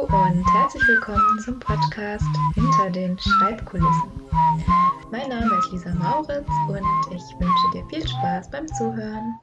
Hallo und herzlich willkommen zum Podcast Hinter den Schreibkulissen. Mein Name ist Lisa Mauritz und ich wünsche dir viel Spaß beim Zuhören.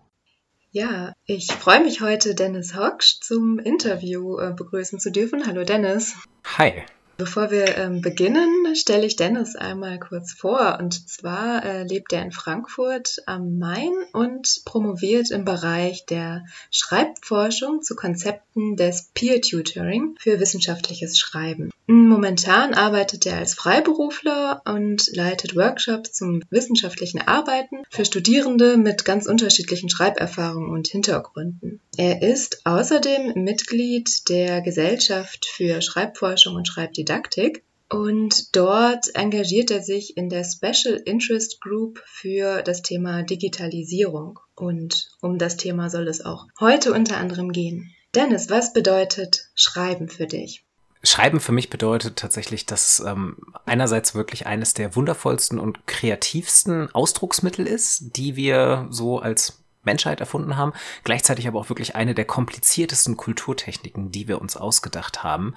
Ja, ich freue mich heute, Dennis Hocksch zum Interview äh, begrüßen zu dürfen. Hallo Dennis. Hi. Bevor wir ähm, beginnen, stelle ich Dennis einmal kurz vor. Und zwar äh, lebt er in Frankfurt am Main und promoviert im Bereich der Schreibforschung zu Konzepten des Peer Tutoring für wissenschaftliches Schreiben. Momentan arbeitet er als Freiberufler und leitet Workshops zum wissenschaftlichen Arbeiten für Studierende mit ganz unterschiedlichen Schreiberfahrungen und Hintergründen. Er ist außerdem Mitglied der Gesellschaft für Schreibforschung und Schreibdidaktik und dort engagiert er sich in der Special Interest Group für das Thema Digitalisierung. Und um das Thema soll es auch heute unter anderem gehen. Dennis, was bedeutet Schreiben für dich? Schreiben für mich bedeutet tatsächlich, dass ähm, einerseits wirklich eines der wundervollsten und kreativsten Ausdrucksmittel ist, die wir so als Menschheit erfunden haben, gleichzeitig aber auch wirklich eine der kompliziertesten Kulturtechniken, die wir uns ausgedacht haben.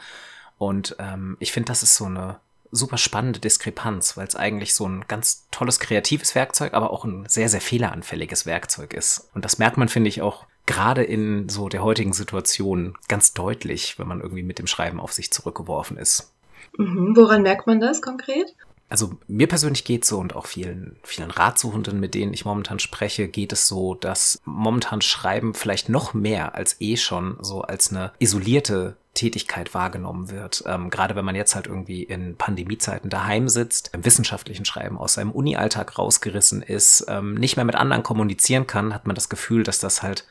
Und ähm, ich finde, das ist so eine super spannende Diskrepanz, weil es eigentlich so ein ganz tolles kreatives Werkzeug, aber auch ein sehr, sehr fehleranfälliges Werkzeug ist. Und das merkt man, finde ich, auch gerade in so der heutigen Situation ganz deutlich, wenn man irgendwie mit dem Schreiben auf sich zurückgeworfen ist. Mhm. Woran merkt man das konkret? Also mir persönlich geht so und auch vielen, vielen Ratsuchenden, mit denen ich momentan spreche, geht es so, dass momentan Schreiben vielleicht noch mehr als eh schon so als eine isolierte Tätigkeit wahrgenommen wird. Ähm, gerade wenn man jetzt halt irgendwie in Pandemiezeiten daheim sitzt, im wissenschaftlichen Schreiben aus seinem Uni-Alltag rausgerissen ist, ähm, nicht mehr mit anderen kommunizieren kann, hat man das Gefühl, dass das halt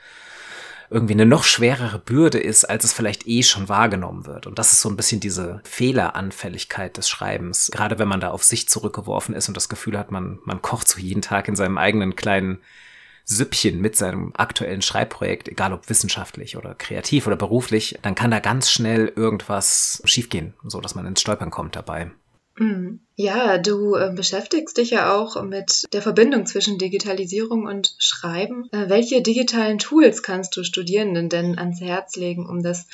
irgendwie eine noch schwerere Bürde ist, als es vielleicht eh schon wahrgenommen wird. Und das ist so ein bisschen diese Fehleranfälligkeit des Schreibens. Gerade wenn man da auf sich zurückgeworfen ist und das Gefühl hat, man, man kocht so jeden Tag in seinem eigenen kleinen Süppchen mit seinem aktuellen Schreibprojekt, egal ob wissenschaftlich oder kreativ oder beruflich, dann kann da ganz schnell irgendwas schiefgehen, so dass man ins Stolpern kommt dabei. Mhm. Ja, du äh, beschäftigst dich ja auch mit der Verbindung zwischen Digitalisierung und Schreiben. Äh, welche digitalen Tools kannst du Studierenden denn ans Herz legen, um das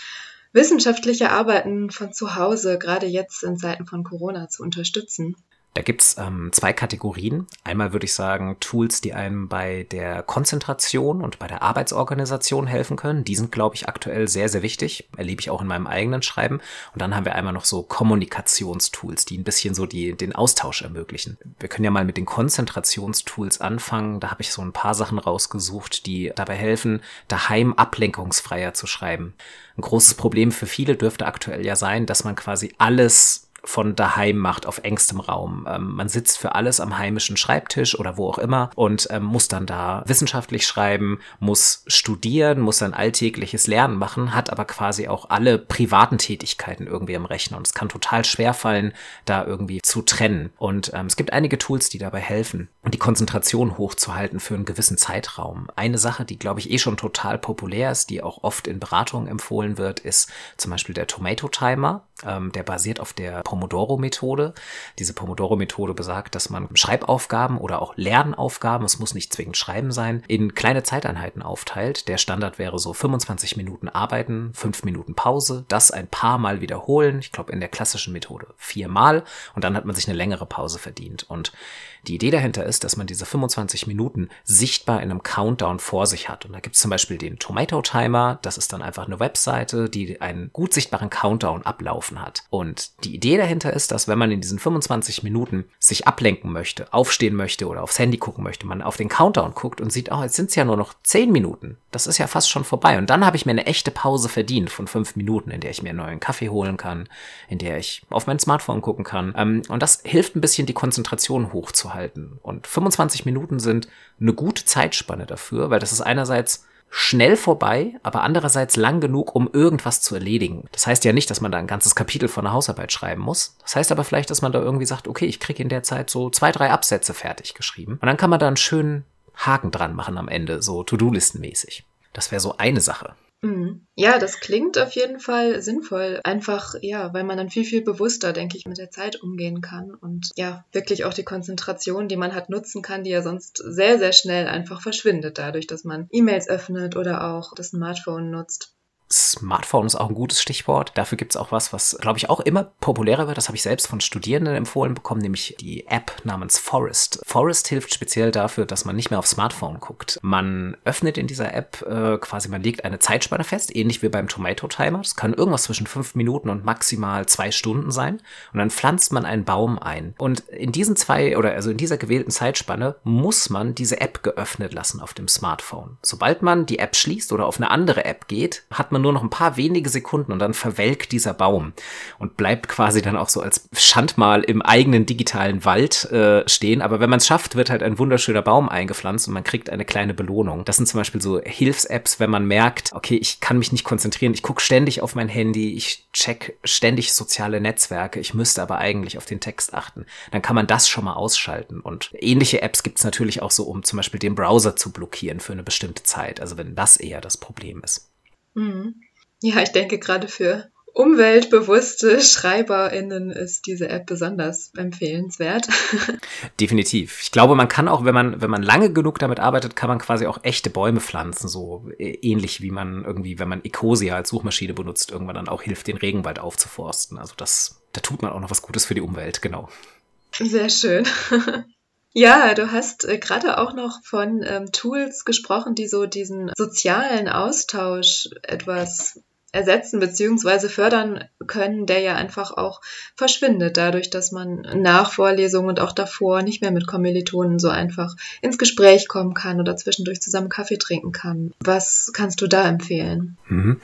wissenschaftliche Arbeiten von zu Hause, gerade jetzt in Zeiten von Corona, zu unterstützen? Da gibt's ähm, zwei Kategorien. Einmal würde ich sagen, Tools, die einem bei der Konzentration und bei der Arbeitsorganisation helfen können. Die sind, glaube ich, aktuell sehr, sehr wichtig. Erlebe ich auch in meinem eigenen Schreiben. Und dann haben wir einmal noch so Kommunikationstools, die ein bisschen so die, den Austausch ermöglichen. Wir können ja mal mit den Konzentrationstools anfangen. Da habe ich so ein paar Sachen rausgesucht, die dabei helfen, daheim ablenkungsfreier zu schreiben. Ein großes Problem für viele dürfte aktuell ja sein, dass man quasi alles von daheim macht auf engstem Raum. Ähm, man sitzt für alles am heimischen Schreibtisch oder wo auch immer und ähm, muss dann da wissenschaftlich schreiben, muss studieren, muss sein alltägliches Lernen machen, hat aber quasi auch alle privaten Tätigkeiten irgendwie am Rechner und es kann total schwer fallen, da irgendwie zu trennen. Und ähm, es gibt einige Tools, die dabei helfen, die Konzentration hochzuhalten für einen gewissen Zeitraum. Eine Sache, die glaube ich eh schon total populär ist, die auch oft in Beratungen empfohlen wird, ist zum Beispiel der Tomato Timer. Ähm, der basiert auf der Pomodoro-Methode. Diese Pomodoro-Methode besagt, dass man Schreibaufgaben oder auch Lernaufgaben, es muss nicht zwingend Schreiben sein, in kleine Zeiteinheiten aufteilt. Der Standard wäre so 25 Minuten arbeiten, 5 Minuten Pause, das ein paar Mal wiederholen. Ich glaube in der klassischen Methode viermal und dann hat man sich eine längere Pause verdient. Und die Idee dahinter ist, dass man diese 25 Minuten sichtbar in einem Countdown vor sich hat. Und da gibt es zum Beispiel den Tomato Timer. Das ist dann einfach eine Webseite, die einen gut sichtbaren Countdown ablaufen hat. Und die Idee dahinter ist, dass wenn man in diesen 25 Minuten sich ablenken möchte, aufstehen möchte oder aufs Handy gucken möchte, man auf den Countdown guckt und sieht, oh, jetzt sind es ja nur noch 10 Minuten. Das ist ja fast schon vorbei. Und dann habe ich mir eine echte Pause verdient von 5 Minuten, in der ich mir einen neuen Kaffee holen kann, in der ich auf mein Smartphone gucken kann. Ähm, und das hilft ein bisschen, die Konzentration hochzuhalten halten. Und 25 Minuten sind eine gute Zeitspanne dafür, weil das ist einerseits schnell vorbei, aber andererseits lang genug, um irgendwas zu erledigen. Das heißt ja nicht, dass man da ein ganzes Kapitel von einer Hausarbeit schreiben muss. Das heißt aber vielleicht, dass man da irgendwie sagt, okay, ich kriege in der Zeit so zwei, drei Absätze fertig geschrieben. Und dann kann man da einen schönen Haken dran machen am Ende, so To-Do-Listen-mäßig. Das wäre so eine Sache. Mhm. Ja, das klingt auf jeden Fall sinnvoll. Einfach, ja, weil man dann viel, viel bewusster, denke ich, mit der Zeit umgehen kann und ja, wirklich auch die Konzentration, die man hat, nutzen kann, die ja sonst sehr, sehr schnell einfach verschwindet, dadurch, dass man E-Mails öffnet oder auch das Smartphone nutzt. Smartphone ist auch ein gutes Stichwort. Dafür gibt es auch was, was, glaube ich, auch immer populärer wird. Das habe ich selbst von Studierenden empfohlen bekommen, nämlich die App namens Forest. Forest hilft speziell dafür, dass man nicht mehr auf Smartphone guckt. Man öffnet in dieser App äh, quasi, man legt eine Zeitspanne fest, ähnlich wie beim Tomato Timer. Das kann irgendwas zwischen fünf Minuten und maximal zwei Stunden sein. Und dann pflanzt man einen Baum ein. Und in diesen zwei oder also in dieser gewählten Zeitspanne muss man diese App geöffnet lassen auf dem Smartphone. Sobald man die App schließt oder auf eine andere App geht, hat man nur noch ein paar wenige Sekunden und dann verwelkt dieser Baum und bleibt quasi dann auch so als Schandmal im eigenen digitalen Wald äh, stehen. Aber wenn man es schafft, wird halt ein wunderschöner Baum eingepflanzt und man kriegt eine kleine Belohnung. Das sind zum Beispiel so Hilfs-Apps, wenn man merkt, okay, ich kann mich nicht konzentrieren, ich gucke ständig auf mein Handy, ich check ständig soziale Netzwerke, ich müsste aber eigentlich auf den Text achten. Dann kann man das schon mal ausschalten. Und ähnliche Apps gibt es natürlich auch so, um zum Beispiel den Browser zu blockieren für eine bestimmte Zeit. Also wenn das eher das Problem ist. Mhm. Ja, ich denke gerade für umweltbewusste SchreiberInnen ist diese App besonders empfehlenswert. Definitiv. Ich glaube, man kann auch, wenn man, wenn man lange genug damit arbeitet, kann man quasi auch echte Bäume pflanzen, so äh, ähnlich wie man irgendwie, wenn man Ecosia als Suchmaschine benutzt, irgendwann dann auch hilft, den Regenwald aufzuforsten. Also das, da tut man auch noch was Gutes für die Umwelt, genau. Sehr schön. Ja, du hast äh, gerade auch noch von ähm, Tools gesprochen, die so diesen sozialen Austausch etwas ersetzen bzw. fördern können, der ja einfach auch verschwindet, dadurch, dass man nach Vorlesungen und auch davor nicht mehr mit Kommilitonen so einfach ins Gespräch kommen kann oder zwischendurch zusammen Kaffee trinken kann. Was kannst du da empfehlen? Mhm.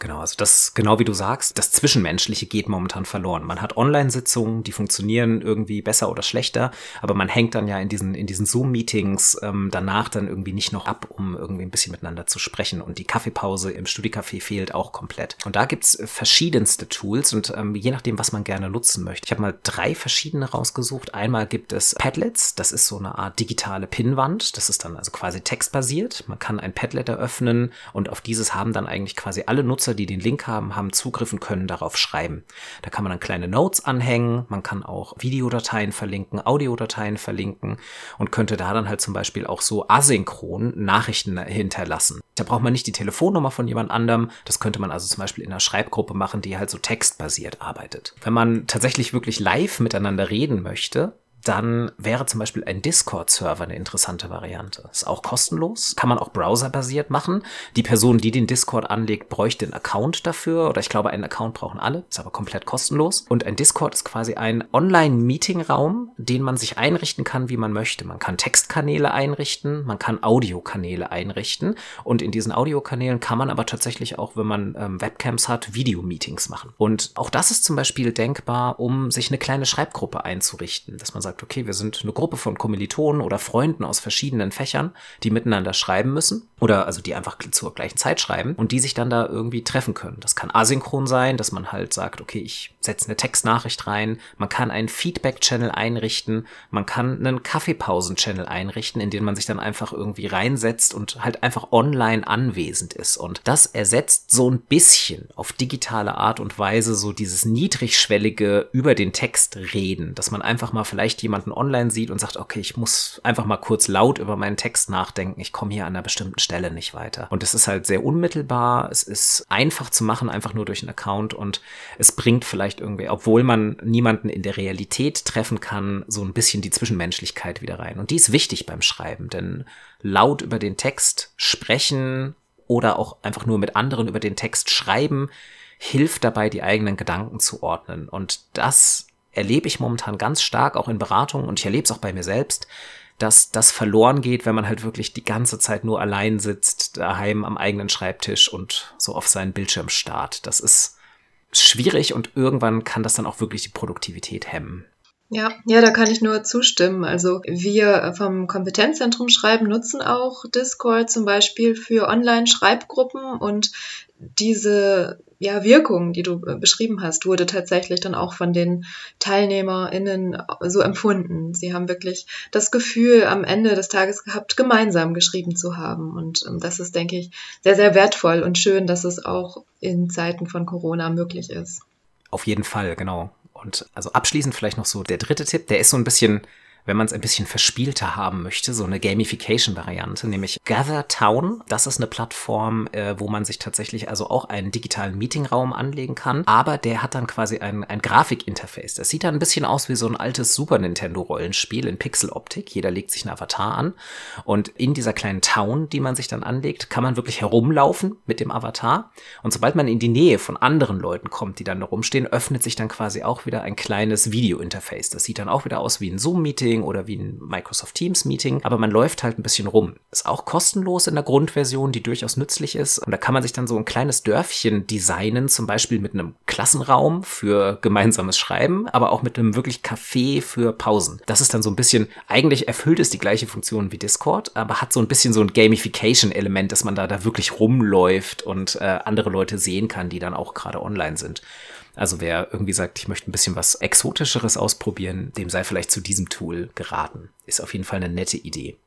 Genau, also das, genau wie du sagst, das Zwischenmenschliche geht momentan verloren. Man hat Online-Sitzungen, die funktionieren irgendwie besser oder schlechter, aber man hängt dann ja in diesen, in diesen Zoom-Meetings ähm, danach dann irgendwie nicht noch ab, um irgendwie ein bisschen miteinander zu sprechen. Und die Kaffeepause im Studiecafé fehlt auch komplett. Und da gibt's verschiedenste Tools und ähm, je nachdem, was man gerne nutzen möchte. Ich habe mal drei verschiedene rausgesucht. Einmal gibt es Padlets, das ist so eine Art digitale Pinnwand. Das ist dann also quasi textbasiert. Man kann ein Padlet eröffnen und auf dieses haben dann eigentlich quasi alle Nutzer Nutzer, die den Link haben, haben Zugriff und können darauf schreiben. Da kann man dann kleine Notes anhängen, man kann auch Videodateien verlinken, Audiodateien verlinken und könnte da dann halt zum Beispiel auch so asynchron Nachrichten hinterlassen. Da braucht man nicht die Telefonnummer von jemand anderem. Das könnte man also zum Beispiel in einer Schreibgruppe machen, die halt so textbasiert arbeitet. Wenn man tatsächlich wirklich live miteinander reden möchte, dann wäre zum Beispiel ein Discord-Server eine interessante Variante. Ist auch kostenlos, kann man auch browserbasiert machen. Die Person, die den Discord anlegt, bräuchte einen Account dafür oder ich glaube, einen Account brauchen alle, ist aber komplett kostenlos. Und ein Discord ist quasi ein Online-Meeting-Raum, den man sich einrichten kann, wie man möchte. Man kann Textkanäle einrichten, man kann Audiokanäle einrichten und in diesen Audiokanälen kann man aber tatsächlich auch, wenn man ähm, Webcams hat, Videomeetings machen. Und auch das ist zum Beispiel denkbar, um sich eine kleine Schreibgruppe einzurichten, dass man sagt, okay, wir sind eine Gruppe von Kommilitonen oder Freunden aus verschiedenen Fächern, die miteinander schreiben müssen oder also die einfach zur gleichen Zeit schreiben und die sich dann da irgendwie treffen können. Das kann asynchron sein, dass man halt sagt, okay, ich setze eine Textnachricht rein, man kann einen Feedback-Channel einrichten, man kann einen Kaffeepausen-Channel einrichten, in den man sich dann einfach irgendwie reinsetzt und halt einfach online anwesend ist. Und das ersetzt so ein bisschen auf digitale Art und Weise so dieses niedrigschwellige über den Text reden, dass man einfach mal vielleicht vielleicht jemanden online sieht und sagt, okay, ich muss einfach mal kurz laut über meinen Text nachdenken, ich komme hier an einer bestimmten Stelle nicht weiter. Und es ist halt sehr unmittelbar, es ist einfach zu machen, einfach nur durch einen Account und es bringt vielleicht irgendwie, obwohl man niemanden in der Realität treffen kann, so ein bisschen die Zwischenmenschlichkeit wieder rein. Und die ist wichtig beim Schreiben, denn laut über den Text sprechen oder auch einfach nur mit anderen über den Text schreiben, hilft dabei, die eigenen Gedanken zu ordnen. Und das erlebe ich momentan ganz stark, auch in Beratungen und ich erlebe es auch bei mir selbst, dass das verloren geht, wenn man halt wirklich die ganze Zeit nur allein sitzt, daheim am eigenen Schreibtisch und so auf seinen Bildschirm starrt. Das ist schwierig und irgendwann kann das dann auch wirklich die Produktivität hemmen. Ja, ja, da kann ich nur zustimmen. Also wir vom Kompetenzzentrum Schreiben nutzen auch Discord zum Beispiel für Online-Schreibgruppen und diese ja, Wirkung, die du äh, beschrieben hast, wurde tatsächlich dann auch von den TeilnehmerInnen so empfunden. Sie haben wirklich das Gefühl am Ende des Tages gehabt, gemeinsam geschrieben zu haben. Und ähm, das ist, denke ich, sehr, sehr wertvoll und schön, dass es auch in Zeiten von Corona möglich ist. Auf jeden Fall, genau. Und also abschließend vielleicht noch so der dritte Tipp, der ist so ein bisschen wenn man es ein bisschen verspielter haben möchte, so eine Gamification-Variante, nämlich Gather Town. Das ist eine Plattform, äh, wo man sich tatsächlich also auch einen digitalen Meetingraum anlegen kann, aber der hat dann quasi ein, ein Grafikinterface. Das sieht dann ein bisschen aus wie so ein altes Super Nintendo-Rollenspiel in Pixeloptik. Jeder legt sich einen Avatar an und in dieser kleinen Town, die man sich dann anlegt, kann man wirklich herumlaufen mit dem Avatar. Und sobald man in die Nähe von anderen Leuten kommt, die dann da rumstehen, öffnet sich dann quasi auch wieder ein kleines Video-Interface. Das sieht dann auch wieder aus wie ein Zoom-Meeting oder wie ein Microsoft Teams-Meeting, aber man läuft halt ein bisschen rum. Ist auch kostenlos in der Grundversion, die durchaus nützlich ist. Und da kann man sich dann so ein kleines Dörfchen designen, zum Beispiel mit einem Klassenraum für gemeinsames Schreiben, aber auch mit einem wirklich Café für Pausen. Das ist dann so ein bisschen, eigentlich erfüllt es die gleiche Funktion wie Discord, aber hat so ein bisschen so ein Gamification-Element, dass man da, da wirklich rumläuft und äh, andere Leute sehen kann, die dann auch gerade online sind. Also wer irgendwie sagt, ich möchte ein bisschen was Exotischeres ausprobieren, dem sei vielleicht zu diesem Tool geraten. Ist auf jeden Fall eine nette Idee.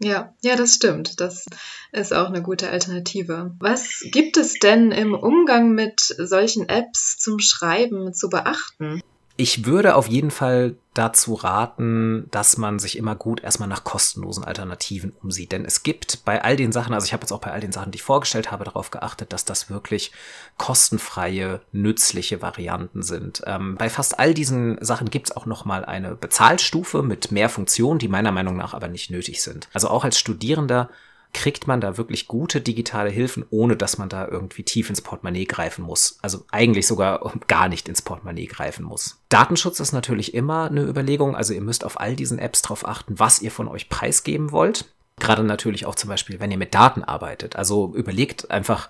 Ja, ja, das stimmt. Das ist auch eine gute Alternative. Was gibt es denn im Umgang mit solchen Apps zum Schreiben zu beachten? Ich würde auf jeden Fall dazu raten, dass man sich immer gut erstmal nach kostenlosen Alternativen umsieht. Denn es gibt bei all den Sachen, also ich habe jetzt auch bei all den Sachen, die ich vorgestellt habe, darauf geachtet, dass das wirklich kostenfreie, nützliche Varianten sind. Ähm, bei fast all diesen Sachen gibt es auch nochmal eine Bezahlstufe mit mehr Funktionen, die meiner Meinung nach aber nicht nötig sind. Also auch als Studierender kriegt man da wirklich gute digitale Hilfen, ohne dass man da irgendwie tief ins Portemonnaie greifen muss. Also eigentlich sogar gar nicht ins Portemonnaie greifen muss. Datenschutz ist natürlich immer eine Überlegung. Also ihr müsst auf all diesen Apps darauf achten, was ihr von euch preisgeben wollt. Gerade natürlich auch zum Beispiel, wenn ihr mit Daten arbeitet. Also überlegt einfach,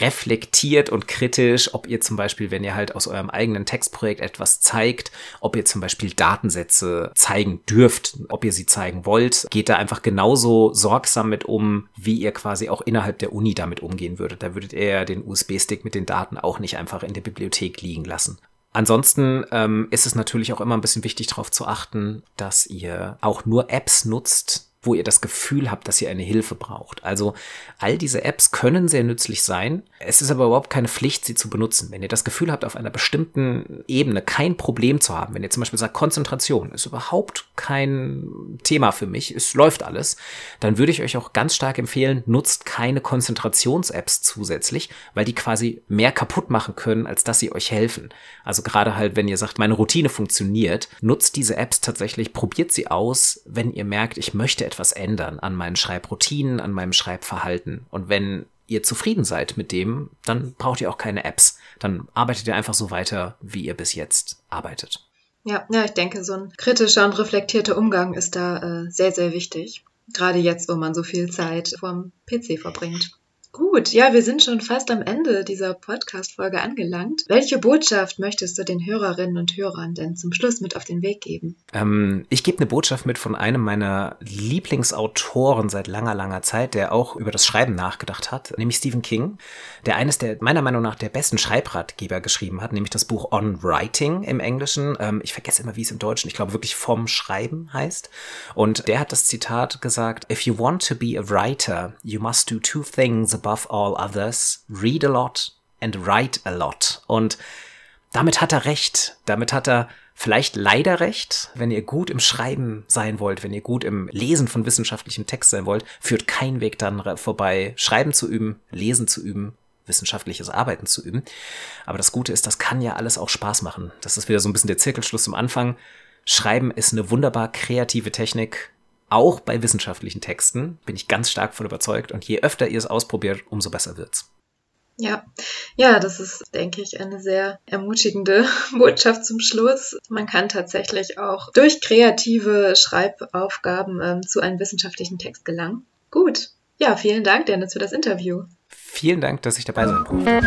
reflektiert und kritisch, ob ihr zum Beispiel, wenn ihr halt aus eurem eigenen Textprojekt etwas zeigt, ob ihr zum Beispiel Datensätze zeigen dürft, ob ihr sie zeigen wollt, geht da einfach genauso sorgsam mit um, wie ihr quasi auch innerhalb der Uni damit umgehen würdet. Da würdet ihr den USB-Stick mit den Daten auch nicht einfach in der Bibliothek liegen lassen. Ansonsten ähm, ist es natürlich auch immer ein bisschen wichtig darauf zu achten, dass ihr auch nur Apps nutzt, wo ihr das Gefühl habt, dass ihr eine Hilfe braucht. Also all diese Apps können sehr nützlich sein. Es ist aber überhaupt keine Pflicht, sie zu benutzen. Wenn ihr das Gefühl habt, auf einer bestimmten Ebene kein Problem zu haben, wenn ihr zum Beispiel sagt, Konzentration ist überhaupt kein Thema für mich, es läuft alles, dann würde ich euch auch ganz stark empfehlen, nutzt keine Konzentrations-Apps zusätzlich, weil die quasi mehr kaputt machen können, als dass sie euch helfen. Also gerade halt, wenn ihr sagt, meine Routine funktioniert, nutzt diese Apps tatsächlich, probiert sie aus, wenn ihr merkt, ich möchte etwas ändern an meinen Schreibroutinen, an meinem Schreibverhalten. Und wenn ihr zufrieden seid mit dem, dann braucht ihr auch keine Apps. Dann arbeitet ihr einfach so weiter, wie ihr bis jetzt arbeitet. Ja, ja, ich denke, so ein kritischer und reflektierter Umgang ist da äh, sehr, sehr wichtig. Gerade jetzt, wo man so viel Zeit vorm PC verbringt. Gut, ja, wir sind schon fast am Ende dieser Podcast-Folge angelangt. Welche Botschaft möchtest du den Hörerinnen und Hörern denn zum Schluss mit auf den Weg geben? Ähm, ich gebe eine Botschaft mit von einem meiner Lieblingsautoren seit langer, langer Zeit, der auch über das Schreiben nachgedacht hat, nämlich Stephen King, der eines der meiner Meinung nach der besten Schreibratgeber geschrieben hat, nämlich das Buch On Writing im Englischen. Ähm, ich vergesse immer, wie es im Deutschen, ich glaube wirklich vom Schreiben heißt. Und der hat das Zitat gesagt, If you want to be a writer, you must do two things above all others, read a lot and write a lot. Und damit hat er recht. Damit hat er vielleicht leider recht. Wenn ihr gut im Schreiben sein wollt, wenn ihr gut im Lesen von wissenschaftlichem Text sein wollt, führt kein Weg dann vorbei, Schreiben zu üben, Lesen zu üben, wissenschaftliches Arbeiten zu üben. Aber das Gute ist, das kann ja alles auch Spaß machen. Das ist wieder so ein bisschen der Zirkelschluss zum Anfang. Schreiben ist eine wunderbar kreative Technik auch bei wissenschaftlichen Texten, bin ich ganz stark von überzeugt. Und je öfter ihr es ausprobiert, umso besser wird's. Ja, ja, das ist, denke ich, eine sehr ermutigende Botschaft zum Schluss. Man kann tatsächlich auch durch kreative Schreibaufgaben ähm, zu einem wissenschaftlichen Text gelangen. Gut. Ja, vielen Dank, Dennis, für das Interview. Vielen Dank, dass ich dabei sein durfte.